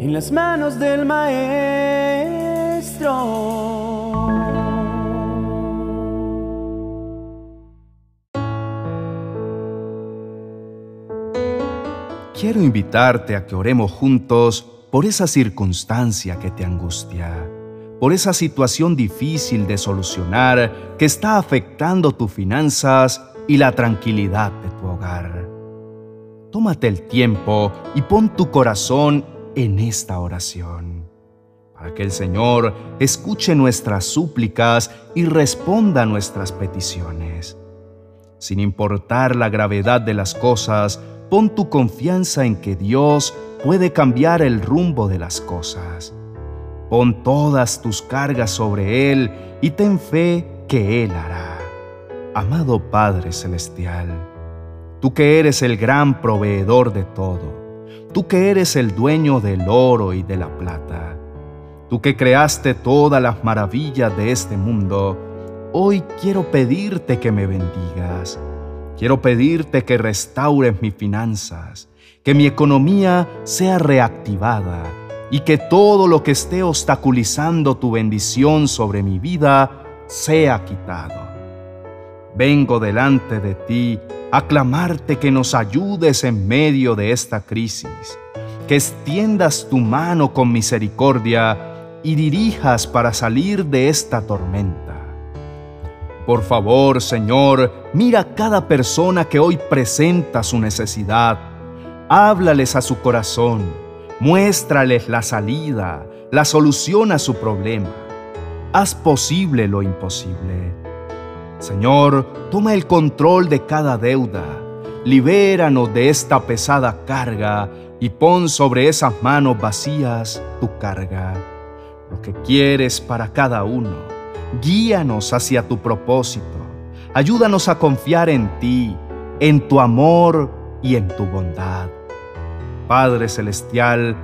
en las manos del Maestro. Quiero invitarte a que oremos juntos por esa circunstancia que te angustia, por esa situación difícil de solucionar que está afectando tus finanzas y la tranquilidad de tu hogar. Tómate el tiempo y pon tu corazón en esta oración, para que el Señor escuche nuestras súplicas y responda nuestras peticiones. Sin importar la gravedad de las cosas, pon tu confianza en que Dios puede cambiar el rumbo de las cosas. Pon todas tus cargas sobre Él y ten fe que Él hará. Amado Padre Celestial, tú que eres el gran proveedor de todo, tú que eres el dueño del oro y de la plata, tú que creaste todas las maravillas de este mundo, hoy quiero pedirte que me bendigas. Quiero pedirte que restaures mis finanzas, que mi economía sea reactivada y que todo lo que esté obstaculizando tu bendición sobre mi vida sea quitado. Vengo delante de ti a clamarte que nos ayudes en medio de esta crisis, que extiendas tu mano con misericordia y dirijas para salir de esta tormenta. Por favor, Señor, mira a cada persona que hoy presenta su necesidad. Háblales a su corazón, muéstrales la salida, la solución a su problema. Haz posible lo imposible. Señor, toma el control de cada deuda. Libéranos de esta pesada carga y pon sobre esas manos vacías tu carga. Lo que quieres para cada uno Guíanos hacia tu propósito. Ayúdanos a confiar en ti, en tu amor y en tu bondad. Padre Celestial,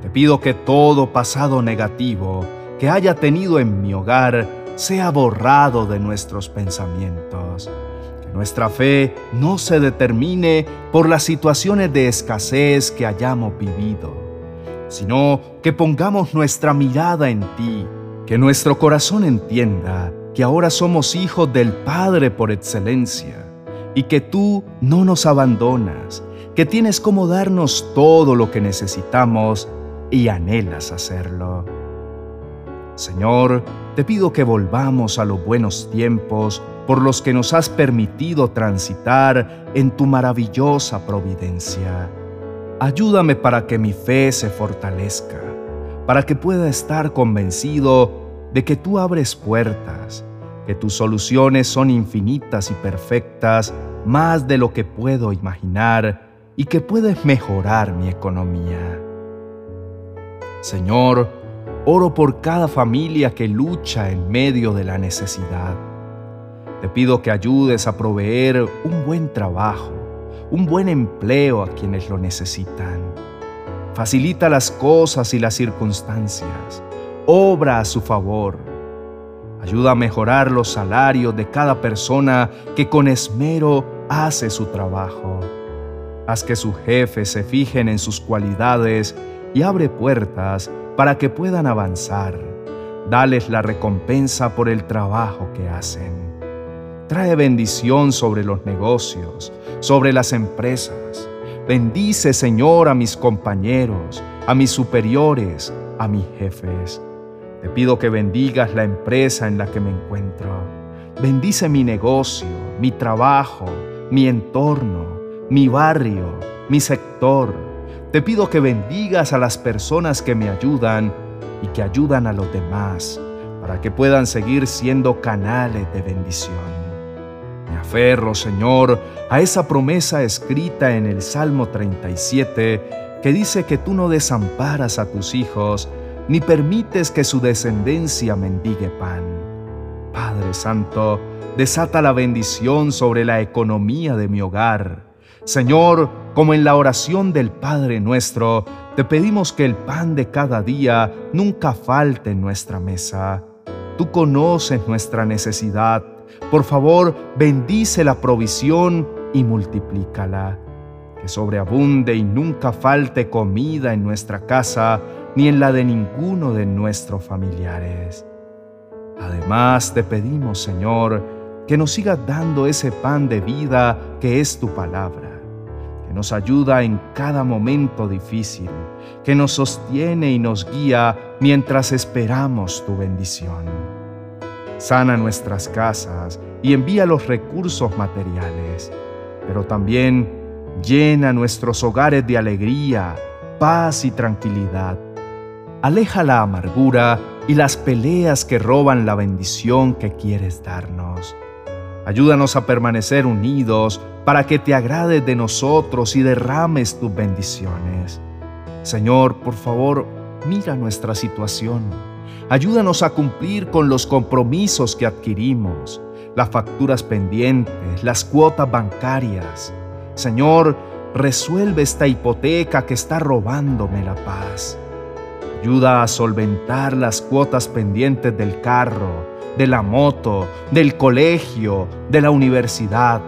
te pido que todo pasado negativo que haya tenido en mi hogar sea borrado de nuestros pensamientos. Que nuestra fe no se determine por las situaciones de escasez que hayamos vivido, sino que pongamos nuestra mirada en ti que nuestro corazón entienda que ahora somos hijos del Padre por excelencia y que tú no nos abandonas, que tienes como darnos todo lo que necesitamos y anhelas hacerlo. Señor, te pido que volvamos a los buenos tiempos por los que nos has permitido transitar en tu maravillosa providencia. Ayúdame para que mi fe se fortalezca para que pueda estar convencido de que tú abres puertas, que tus soluciones son infinitas y perfectas, más de lo que puedo imaginar, y que puedes mejorar mi economía. Señor, oro por cada familia que lucha en medio de la necesidad. Te pido que ayudes a proveer un buen trabajo, un buen empleo a quienes lo necesitan facilita las cosas y las circunstancias, obra a su favor. Ayuda a mejorar los salarios de cada persona que con esmero hace su trabajo. Haz que sus jefes se fijen en sus cualidades y abre puertas para que puedan avanzar. Dales la recompensa por el trabajo que hacen. Trae bendición sobre los negocios, sobre las empresas Bendice, Señor, a mis compañeros, a mis superiores, a mis jefes. Te pido que bendigas la empresa en la que me encuentro. Bendice mi negocio, mi trabajo, mi entorno, mi barrio, mi sector. Te pido que bendigas a las personas que me ayudan y que ayudan a los demás para que puedan seguir siendo canales de bendición. Me aferro, Señor, a esa promesa escrita en el Salmo 37 que dice que tú no desamparas a tus hijos ni permites que su descendencia mendigue pan. Padre Santo, desata la bendición sobre la economía de mi hogar. Señor, como en la oración del Padre nuestro, te pedimos que el pan de cada día nunca falte en nuestra mesa. Tú conoces nuestra necesidad por favor, bendice la provisión y multiplícala. Que sobreabunde y nunca falte comida en nuestra casa ni en la de ninguno de nuestros familiares. Además, te pedimos, Señor, que nos sigas dando ese pan de vida que es tu palabra, nos ayuda en cada momento difícil, que nos sostiene y nos guía mientras esperamos tu bendición. Sana nuestras casas y envía los recursos materiales, pero también llena nuestros hogares de alegría, paz y tranquilidad. Aleja la amargura y las peleas que roban la bendición que quieres darnos. Ayúdanos a permanecer unidos para que te agrades de nosotros y derrames tus bendiciones. Señor, por favor, mira nuestra situación. Ayúdanos a cumplir con los compromisos que adquirimos, las facturas pendientes, las cuotas bancarias. Señor, resuelve esta hipoteca que está robándome la paz. Ayuda a solventar las cuotas pendientes del carro, de la moto, del colegio, de la universidad.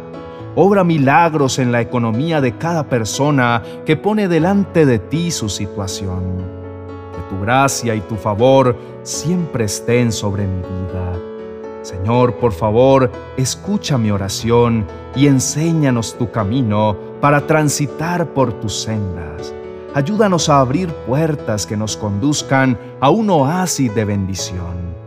Obra milagros en la economía de cada persona que pone delante de ti su situación. Que tu gracia y tu favor siempre estén sobre mi vida. Señor, por favor, escucha mi oración y enséñanos tu camino para transitar por tus sendas ayúdanos a abrir puertas que nos conduzcan a un oasis de bendición.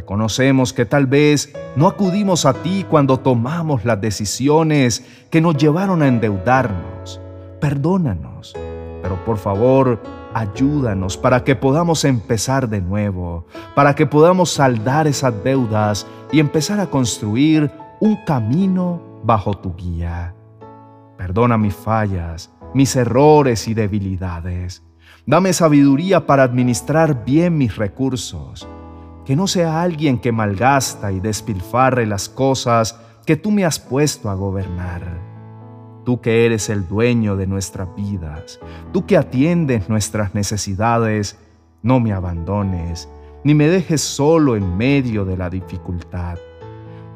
Reconocemos que tal vez no acudimos a ti cuando tomamos las decisiones que nos llevaron a endeudarnos. Perdónanos, pero por favor, ayúdanos para que podamos empezar de nuevo, para que podamos saldar esas deudas y empezar a construir un camino bajo tu guía. Perdona mis fallas mis errores y debilidades. Dame sabiduría para administrar bien mis recursos. Que no sea alguien que malgasta y despilfarre las cosas que tú me has puesto a gobernar. Tú que eres el dueño de nuestras vidas, tú que atiendes nuestras necesidades, no me abandones, ni me dejes solo en medio de la dificultad.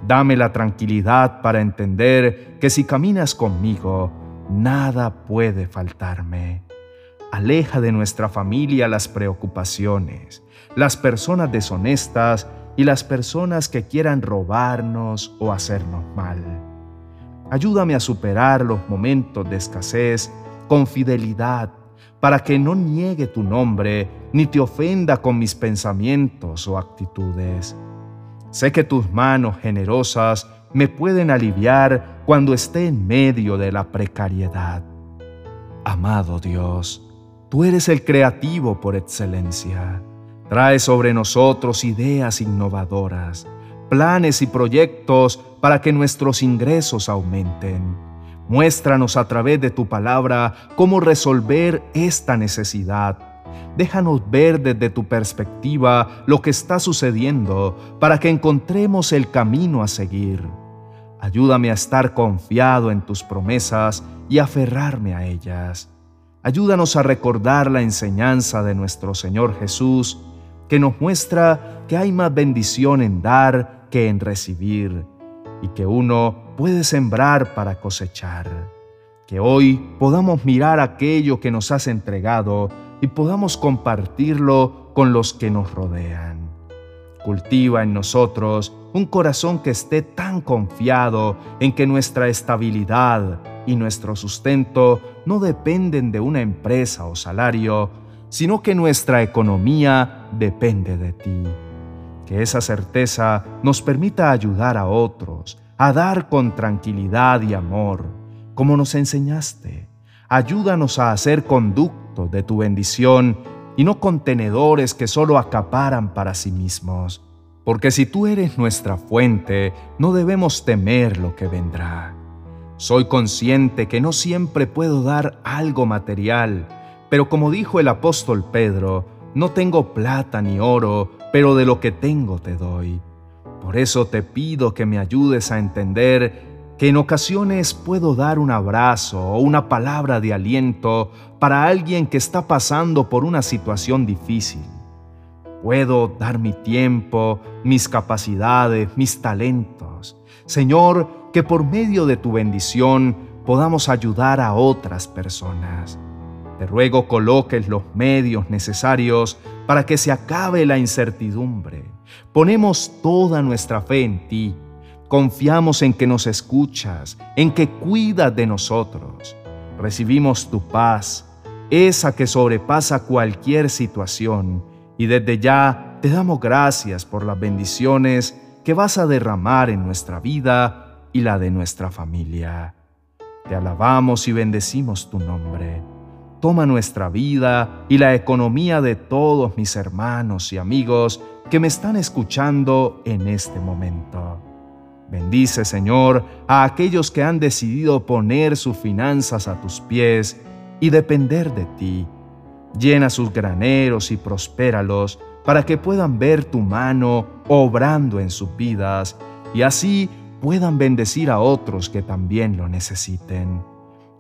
Dame la tranquilidad para entender que si caminas conmigo, nada puede faltarme. Aleja de nuestra familia las preocupaciones, las personas deshonestas y las personas que quieran robarnos o hacernos mal. Ayúdame a superar los momentos de escasez con fidelidad para que no niegue tu nombre ni te ofenda con mis pensamientos o actitudes. Sé que tus manos generosas me pueden aliviar cuando esté en medio de la precariedad. Amado Dios, tú eres el creativo por excelencia. Trae sobre nosotros ideas innovadoras, planes y proyectos para que nuestros ingresos aumenten. Muéstranos a través de tu palabra cómo resolver esta necesidad. Déjanos ver desde tu perspectiva lo que está sucediendo para que encontremos el camino a seguir. Ayúdame a estar confiado en tus promesas y aferrarme a ellas. Ayúdanos a recordar la enseñanza de nuestro Señor Jesús, que nos muestra que hay más bendición en dar que en recibir, y que uno puede sembrar para cosechar. Que hoy podamos mirar aquello que nos has entregado y podamos compartirlo con los que nos rodean. Cultiva en nosotros un corazón que esté tan confiado en que nuestra estabilidad y nuestro sustento no dependen de una empresa o salario, sino que nuestra economía depende de ti. Que esa certeza nos permita ayudar a otros, a dar con tranquilidad y amor, como nos enseñaste. Ayúdanos a hacer conducto de tu bendición y no contenedores que solo acaparan para sí mismos. Porque si tú eres nuestra fuente, no debemos temer lo que vendrá. Soy consciente que no siempre puedo dar algo material, pero como dijo el apóstol Pedro, no tengo plata ni oro, pero de lo que tengo te doy. Por eso te pido que me ayudes a entender que en ocasiones puedo dar un abrazo o una palabra de aliento para alguien que está pasando por una situación difícil. Puedo dar mi tiempo, mis capacidades, mis talentos. Señor, que por medio de tu bendición podamos ayudar a otras personas. Te ruego coloques los medios necesarios para que se acabe la incertidumbre. Ponemos toda nuestra fe en ti. Confiamos en que nos escuchas, en que cuidas de nosotros. Recibimos tu paz, esa que sobrepasa cualquier situación, y desde ya te damos gracias por las bendiciones que vas a derramar en nuestra vida y la de nuestra familia. Te alabamos y bendecimos tu nombre. Toma nuestra vida y la economía de todos mis hermanos y amigos que me están escuchando en este momento. Bendice, Señor, a aquellos que han decidido poner sus finanzas a tus pies y depender de ti. Llena sus graneros y prospéralos para que puedan ver tu mano obrando en sus vidas y así puedan bendecir a otros que también lo necesiten.